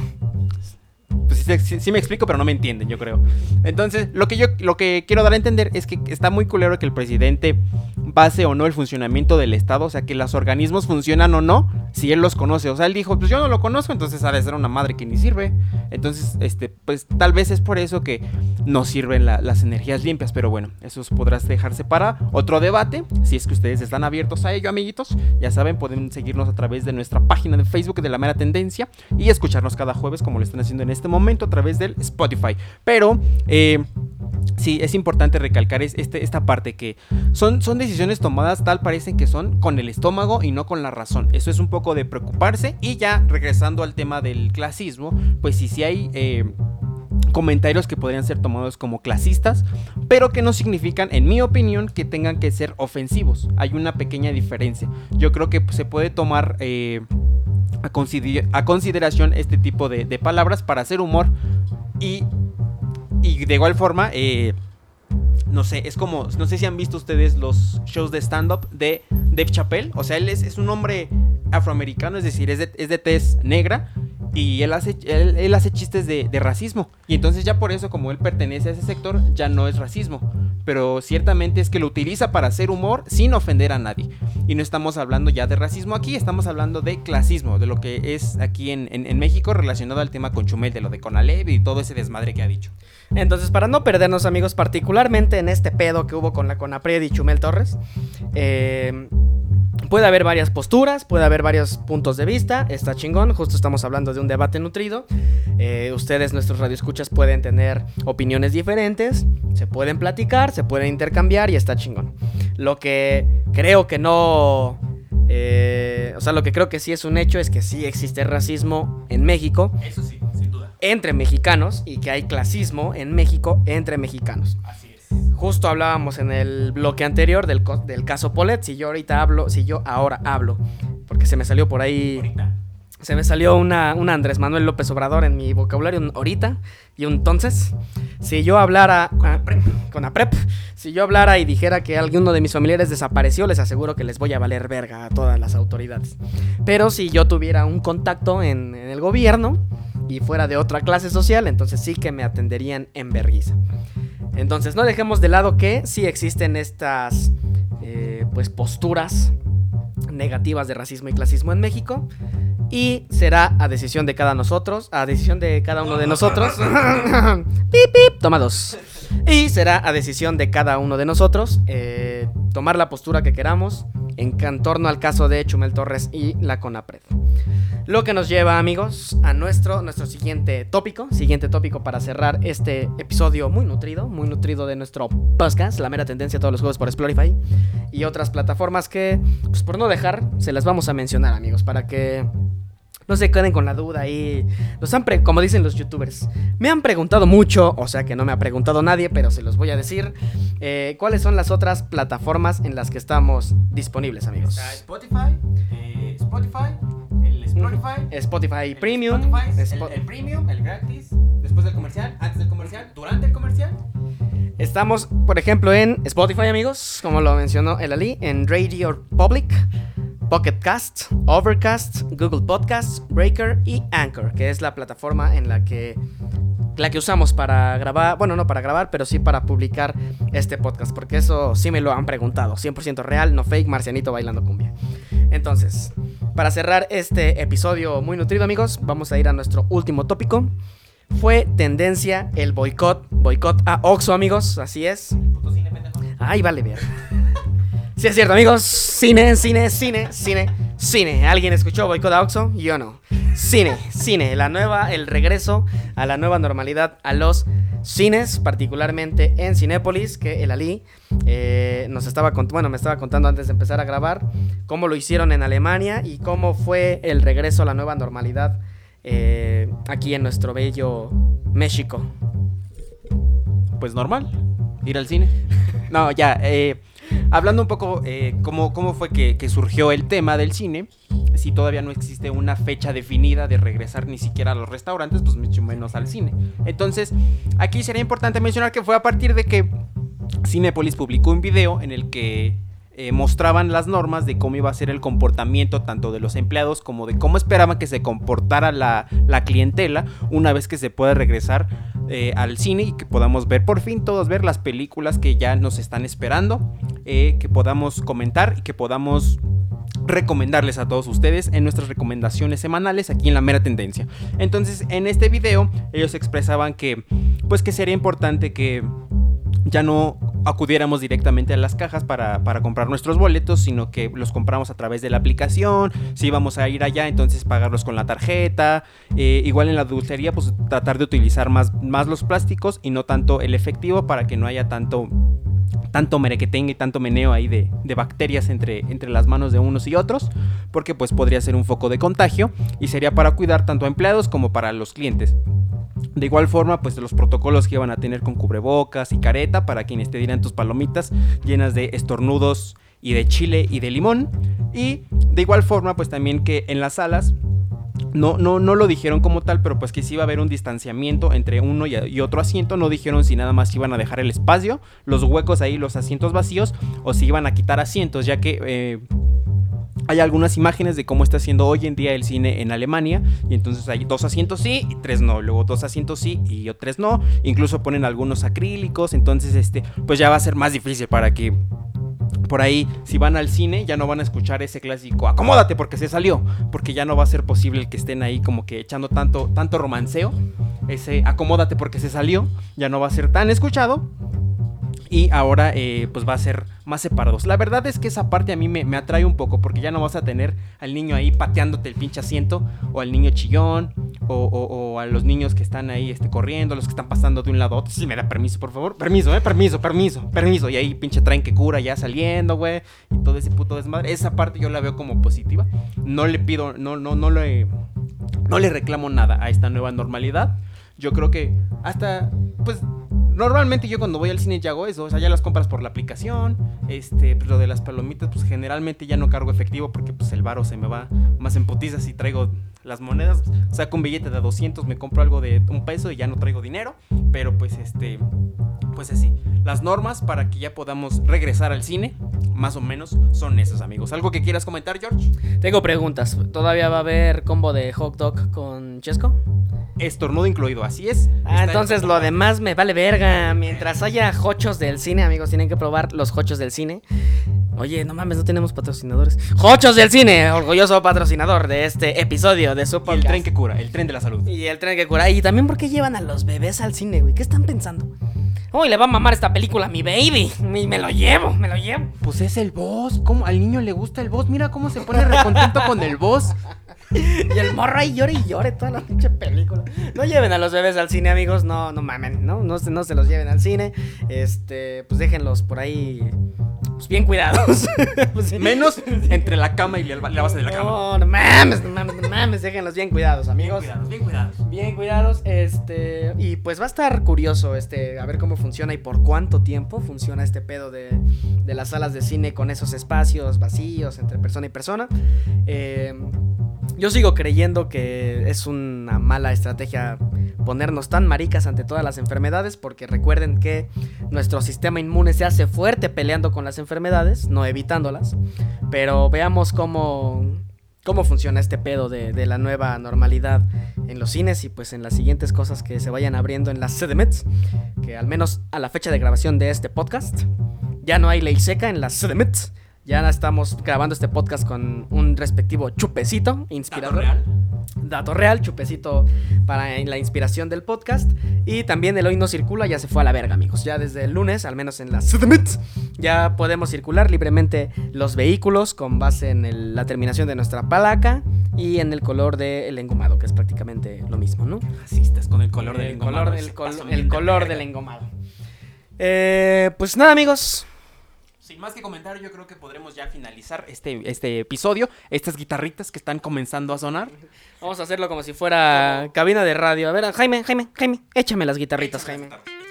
Sí, sí- sí me explico, pero no me entienden, yo creo. Entonces, lo que yo lo que quiero dar a entender es que está muy culero que el presidente base o no el funcionamiento del Estado, o sea, que los organismos funcionan o no, si él los conoce. O sea, él dijo, pues yo no lo conozco, entonces ha de ser una madre que ni sirve. Entonces, este, pues tal vez es por eso que no sirven la- las energías limpias, pero bueno, eso podrás dejarse para otro debate, si es que ustedes están abiertos a ello, amiguitos. Ya saben, pueden seguirnos a través de nuestra página de Facebook de La Mera Tendencia y escucharnos cada jueves como lo están haciendo en este momento a través del Spotify. Pero, eh, Sí, es importante recalcar es- este, esta parte que son, son decisiones tomadas tal parecen que son con el estómago y no con la razón. Eso es un poco de preocuparse y ya regresando al tema del clasismo, pues sí, sí hay... eh, comentarios que podrían ser tomados como clasistas, pero que no significan, en mi opinión, que tengan que ser ofensivos. Hay una pequeña diferencia. Yo creo que se puede tomar eh, a consideración este tipo de, de palabras para hacer humor y, y de igual forma, eh, no sé, es como, no sé si han visto ustedes los shows de stand-up de Dave Chappelle, o sea, él es, es un hombre afroamericano, es decir, es de, es de tez negra. Y él hace, él, hace chistes de, racismo. Y entonces ya por eso, como él pertenece a ese sector, ya no es racismo. Pero ciertamente es que lo utiliza para hacer humor sin ofender a nadie. Y no estamos hablando ya de racismo aquí, estamos hablando de clasismo, de lo que es aquí en, en- en México relacionado al tema con Chumel, de lo de Conalep y todo ese desmadre que ha dicho. Entonces, para no perdernos, amigos, particularmente en este pedo que hubo con la Conapred y Chumel Torres, eh, puede haber varias posturas, puede haber varios puntos de vista. Está chingón, justo estamos hablando de un debate nutrido. Eh, ustedes, nuestros radioescuchas, pueden tener opiniones diferentes, se pueden platicar, se pueden intercambiar y está chingón. Lo que creo que no. eh, o sea, lo que creo que sí es un hecho es que sí existe racismo en México Eso sí, sin duda. entre mexicanos y que hay clasismo en México entre mexicanos. Así. Justo hablábamos en el bloque anterior del, del caso Polet. Si yo ahorita hablo, si yo ahora hablo, porque se me salió por ahí, Ahorita. se me salió una, una Andrés Manuel López Obrador en mi vocabulario un ahorita y un entonces. Si yo hablara con APREP, si yo hablara y dijera que alguno de mis familiares desapareció, les aseguro que les voy a valer verga a todas las autoridades. Pero si yo tuviera un contacto en, en el gobierno y fuera de otra clase social, entonces sí que me atenderían en vergüenza. Entonces no dejemos de lado que sí existen estas eh, pues posturas negativas de racismo y clasismo en México y será a decisión de cada nosotros, a decisión de cada uno de nosotros. pip, pip, toma dos. Y será a decisión de cada uno de nosotros eh, tomar la postura que queramos en torno al caso de Chumel Torres y la CONAPRED. Lo que nos lleva, amigos, a nuestro, nuestro siguiente tópico. Siguiente tópico para cerrar este episodio muy nutrido, muy nutrido de nuestro podcast, la mera tendencia a todos los juegos por Explorify y otras plataformas que, pues por no dejar, se las vamos a mencionar, amigos, para que no se queden con la duda ahí. Los han como dicen los youtubers, me han preguntado mucho, o sea que no me ha preguntado nadie, pero se los voy a decir. Eh, ¿Cuáles son las otras plataformas en las que estamos disponibles, amigos? Spotify, eh, Spotify, el Spotify, Spotify Premium, el, Premium, el gratis, después del comercial, antes del comercial, durante el comercial. Estamos, por ejemplo, en Spotify, amigos, como lo mencionó el Ali, en Radio Public. Pocket Cast, Overcast, Google Podcasts, Breaker y Anchor, que es la plataforma en la que la que usamos para grabar, bueno, no para grabar, pero sí para publicar este podcast, porque eso sí me lo han preguntado, 100% real, no fake, marcianito bailando cumbia. Entonces, para cerrar este episodio muy nutrido, amigos, vamos a ir a nuestro último tópico. Fue tendencia el boicot, boicot a Oxo, amigos, así es. Ay, vale, bien. Sí, es cierto, amigos. Cine, cine, cine, cine, cine. ¿Alguien escuchó Boicot a Oxo? Yo no. Cine, cine. La nueva, el regreso a la nueva normalidad a los cines, particularmente en Cinépolis, que el Ali eh, nos estaba bueno, me estaba contando antes de empezar a grabar cómo lo hicieron en Alemania y cómo fue el regreso a la nueva normalidad eh, aquí en nuestro bello México. Pues normal, ir al cine. No, ya, eh, Hablando un poco eh, cómo, fue que, surgió el tema del cine, si todavía no existe una fecha definida de regresar ni siquiera a los restaurantes, pues mucho menos al cine. Entonces, aquí sería importante mencionar que fue a partir de que Cinepolis publicó un video en el que eh, mostraban las normas de cómo iba a ser el comportamiento tanto de los empleados como de cómo esperaban que se comportara la, clientela una vez que se pueda regresar eh, al cine y que podamos ver por fin todos ver las películas que ya nos están esperando, eh, que podamos comentar y que podamos recomendarles a todos ustedes en nuestras recomendaciones semanales aquí en la mera tendencia. Entonces, en este video ellos expresaban que pues que sería importante que ya no acudiéramos directamente a las cajas para, comprar nuestros boletos, sino que los compramos a través de la aplicación. Si íbamos a ir allá, entonces pagarlos con la tarjeta. Eh, igual en la dulcería, pues tratar de utilizar más, más los plásticos y no tanto el efectivo para que no haya tanto tanto merequetengue y tanto meneo ahí de, de, bacterias entre, entre las manos de unos y otros, porque pues podría ser un foco de contagio y sería para cuidar tanto a empleados como para los clientes. De igual forma, pues los protocolos que iban a tener con cubrebocas y careta para quienes te dieran tus palomitas llenas de estornudos y de chile y de limón. Y de igual forma, pues también que en las salas no, no, no lo dijeron como tal, pero pues que sí iba a haber un distanciamiento entre uno y, otro asiento. No dijeron si nada más iban a dejar el espacio, los huecos ahí, los asientos vacíos, o si iban a quitar asientos, ya que eh, hay algunas imágenes de cómo está haciendo hoy en día el cine en Alemania. Y entonces hay dos asientos sí y tres no. Luego dos asientos sí y tres no. Incluso ponen algunos acrílicos. Entonces, este, pues ya va a ser más difícil para que por ahí, si van al cine, ya no van a escuchar ese clásico, acomódate porque se salió, porque ya no va a ser posible que estén ahí como que echando tanto, tanto romanceo, ese acomódate porque se salió, ya no va a ser tan escuchado, y ahora eh, pues va a ser más separados. La verdad es que esa parte a mí me, atrae un poco porque ya no vas a tener al niño ahí pateándote el pinche asiento o al niño chillón o, a los niños que están ahí este, corriendo, los que están pasando de un lado a otro. Si me da permiso, por favor. Permiso, eh, permiso, permiso, permiso. Y ahí pinche traen que cura ya saliendo, güey. Y todo ese puto desmadre. Esa parte yo la veo como positiva. No le pido, no, no, no le, no le reclamo nada a esta nueva normalidad. Yo creo que hasta, pues Normalmente yo cuando voy al cine ya hago eso, o sea, ya las compras por la aplicación, este, pues lo de las palomitas, pues generalmente ya no cargo efectivo porque pues el varo se me va más en putizas si traigo las monedas, saco un billete de 200, me compro algo de un peso y ya no traigo dinero, pero pues este, pues así, las normas para que ya podamos regresar al cine, más o menos, son esas amigos. ¿Algo que quieras comentar, George? Tengo preguntas, ¿todavía va a haber combo de hot dog con Chesco? Estornudo incluido, así es. Ah, entonces lo demás me vale verga. Mientras haya hochos del cine, amigos, tienen que probar los hochos del cine. Oye, no mames, no tenemos patrocinadores. Jochos del cine, orgulloso patrocinador de este episodio de su Y el podcast. tren que cura, el tren de la salud. Y el tren que cura. Y también, ¿por qué llevan a los bebés al cine, güey? ¿Qué están pensando? Uy, le va a mamar esta película a mi baby. Y me lo llevo, me lo llevo. Pues es el boss. ¿Cómo? Al niño le gusta el boss. Mira cómo se pone recontento con el boss. Y el morro ahí llore y llore toda la pinche película. No lleven a los bebés al cine, amigos. No, no mamen, ¿no? No, se- no se los lleven al cine. Este, pues déjenlos por ahí. Pues bien cuidados. Pues. Menos entre la cama y la, la base de la cama. No, no mames, no mames, no mames. Déjenlos bien cuidados, amigos. bien cuidados. Bien cuidados, este, y pues va a estar curioso, este, a ver cómo funciona y por cuánto tiempo funciona este pedo de, de las salas de cine con esos espacios vacíos entre persona y persona. Eh, yo sigo creyendo que es una mala estrategia ponernos tan maricas ante todas las enfermedades, porque recuerden que nuestro sistema inmune se hace fuerte peleando con las enfermedades, no evitándolas. Pero veamos cómo, cómo funciona este pedo de, la nueva normalidad en los cines y pues en las siguientes cosas que se vayan abriendo en las CDMETs, que al menos a la fecha de grabación de este podcast, ya no hay ley seca en las CDMETs. Ya estamos grabando este podcast con un respectivo chupecito inspirador. Dato real, chupecito para la inspiración del podcast. Y también el hoy no circula, ya se fue a la verga, amigos. Ya desde el lunes, al menos en las CDMITs, ya podemos circular libremente los vehículos con base en el- la terminación de nuestra palaca y en el color del engomado, que es prácticamente lo mismo, ¿no? Así estás con el color del el engomado. color, el col- el de color del engomado. Eh, pues nada, amigos. Sin más que comentar, yo creo que podremos ya finalizar este, este episodio. Estas guitarritas que están comenzando a sonar. Vamos a hacerlo como si fuera cabina de radio. A ver, Jaime, Jaime, Jaime, échame las guitarritas, Échame Jaime. las guitarras.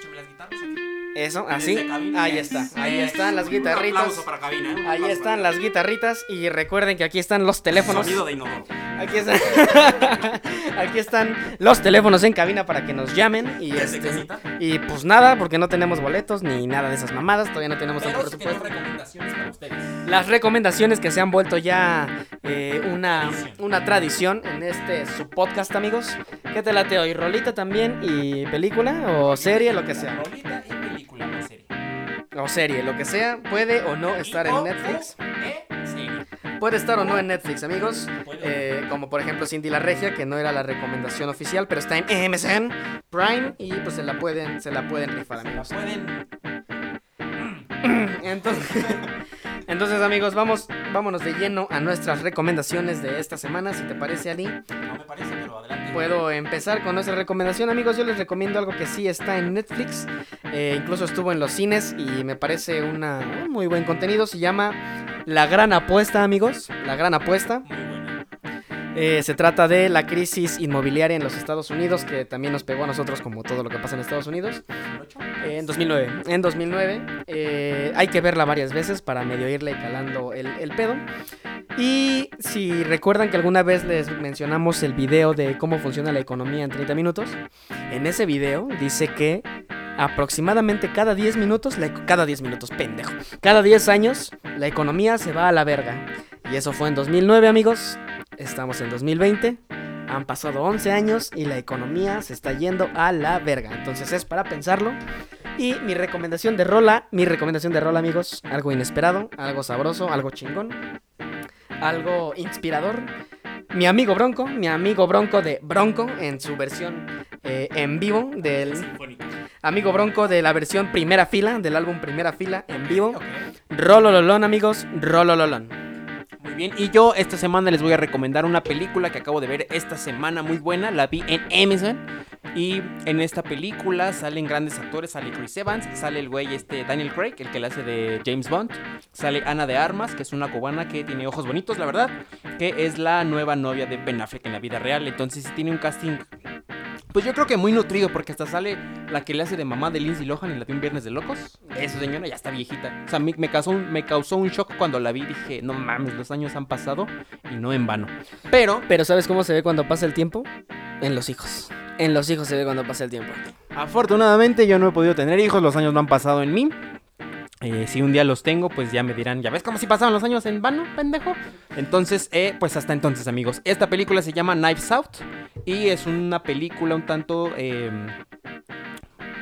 Eso, así. cabina. Ahí está. Ahí están las guitarritas. aplauso para cabina. ¿eh? Un Ahí están para las guitarritas. Y recuerden que aquí están los teléfonos. Sonido de inodoro. Aquí están. aquí están los teléfonos en cabina para que nos llamen. Y, Desde este, y pues nada, porque no tenemos boletos ni nada de esas mamadas. Todavía no tenemos tanto Pero tenemos presupuesto. recomendaciones para ustedes. Las recomendaciones que se han vuelto ya eh, una, una tradición en este su podcast, amigos. ¿Qué te late hoy? ¿Rolita también? ¿Y película? ¿O serie? Lo que sea. Rolita y película, no serie. O serie, lo que sea. Puede o no estar en Netflix. eh. Puede estar o no en Netflix, amigos. Eh, como por ejemplo Cindy la Regia, que no era la recomendación oficial, pero está en MSN Prime y pues se la pueden, se la pueden rifar, Se la amigos. pueden. Entonces, entonces amigos, vamos, vámonos de lleno a nuestras recomendaciones de esta semana, si te parece, Ali. No me parece, pero adelante. Puedo empezar con nuestra recomendación, amigos. Yo les recomiendo algo que sí está en Netflix. eh, incluso estuvo en los cines y me parece una, un muy buen contenido. Se llama La Gran Apuesta, amigos. La Gran Apuesta. Muy buena. Eh, se trata de la crisis inmobiliaria en los Estados Unidos, que también nos pegó a nosotros como todo lo que pasa en Estados Unidos. En 2009. En 2009. eh, hay que verla varias veces para medio irle calando el, pedo. Y si recuerdan que alguna vez les mencionamos el video de cómo funciona la economía en 30 minutos, en ese video dice que aproximadamente cada 10 minutos, cada 10 minutos, pendejo, cada 10 años la economía se va a la verga. Y eso fue en 2009, amigos. Estamos en 2020. Han pasado 11 años y la economía se está yendo a la verga. Entonces es para pensarlo. Y mi recomendación de rola, mi recomendación de rola, amigos, algo inesperado, algo sabroso, algo chingón, algo inspirador. Mi amigo Bronco, mi amigo Bronco de Bronco en su versión eh, en vivo del amigo Bronco de la versión primera fila del álbum Primera Fila en vivo. Ok. Rolololón, amigos, rolololón. Muy bien, y yo esta semana les voy a recomendar una película que acabo de ver esta semana muy buena, la vi en Amazon y en esta película salen grandes actores, sale Chris Evans, sale el güey este Daniel Craig, el que le hace de James Bond, sale Ana de Armas, que es una cubana que tiene ojos bonitos, la verdad, que es la nueva novia de Ben Affleck en la vida real, entonces tiene un casting pues yo creo que muy nutrido porque hasta sale la que le hace de mamá de Lindsay Lohan en la de un Viernes de Locos. Esa señora ya está viejita. O sea, me, me causó, un- me causó un shock cuando la vi. Dije, no mames, los años han pasado y no en vano. Pero, Pero ¿sabes cómo se ve cuando pasa el tiempo? En los hijos. En los hijos se ve cuando pasa el tiempo. afortunadamente yo no he podido tener hijos, los años no han pasado en mí. Eh, si un día los tengo, pues ya me dirán, ¿ya ves cómo si pasaban los años en vano, pendejo? Entonces, eh, pues hasta entonces, amigos. Esta película se llama Knives Out y es una película un tanto, eh,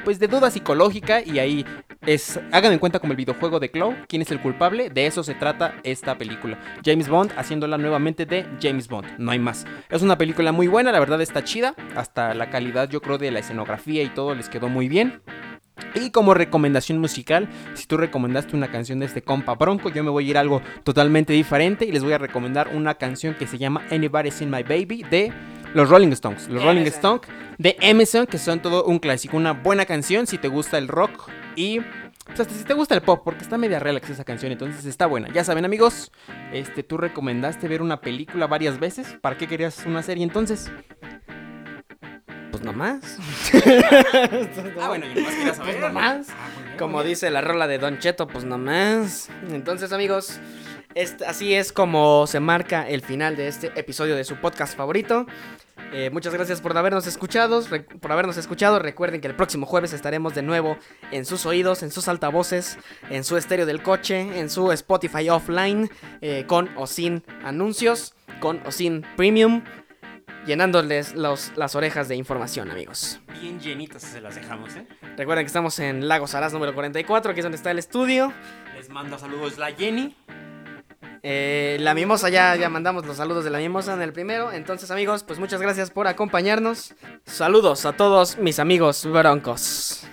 pues de duda psicológica y ahí es, hagan en cuenta como el videojuego de Claw, quién es el culpable, de eso se trata esta película. James Bond haciéndola nuevamente de James Bond, no hay más. Es una película muy buena, la verdad está chida, hasta la calidad yo creo de la escenografía y todo les quedó muy bien. Y como recomendación musical, si tú recomendaste una canción de este compa Bronco, yo me voy a ir a algo totalmente diferente y les voy a recomendar una canción que se llama Anybody's Seen My Baby de los Rolling Stones. Los Rolling Stones de Emerson, que son todo un clásico, una buena canción si te gusta el rock y pues hasta si te gusta el pop, porque está media relax esa canción, entonces está buena. Ya saben, amigos, este tú recomendaste ver una película varias veces. ¿Para qué querías una serie entonces? Pues nomás. ah, bueno, yo nomás quería saber. Pues nomás. Ah, bien, Como bien. dice la rola de Don Cheto, pues nomás. Entonces, amigos, este- así es como se marca el final de este episodio de su podcast favorito. Eh, muchas gracias por habernos escuchado, por habernos escuchado. Recuerden que el próximo jueves estaremos de nuevo en sus oídos, en sus altavoces, en su estéreo del coche, en su Spotify offline, eh, con o sin anuncios, con o sin premium, llenándoles los- las orejas de información, amigos. Bien llenitas se las dejamos, ¿eh? Recuerden que estamos en Lagos Arás número 44, aquí es donde está el estudio. Les manda saludos la Jenny. Eh, la mimosa, ya, ya mandamos los saludos de la mimosa en el primero. Entonces, amigos, pues muchas gracias por acompañarnos. Saludos a todos mis amigos broncos.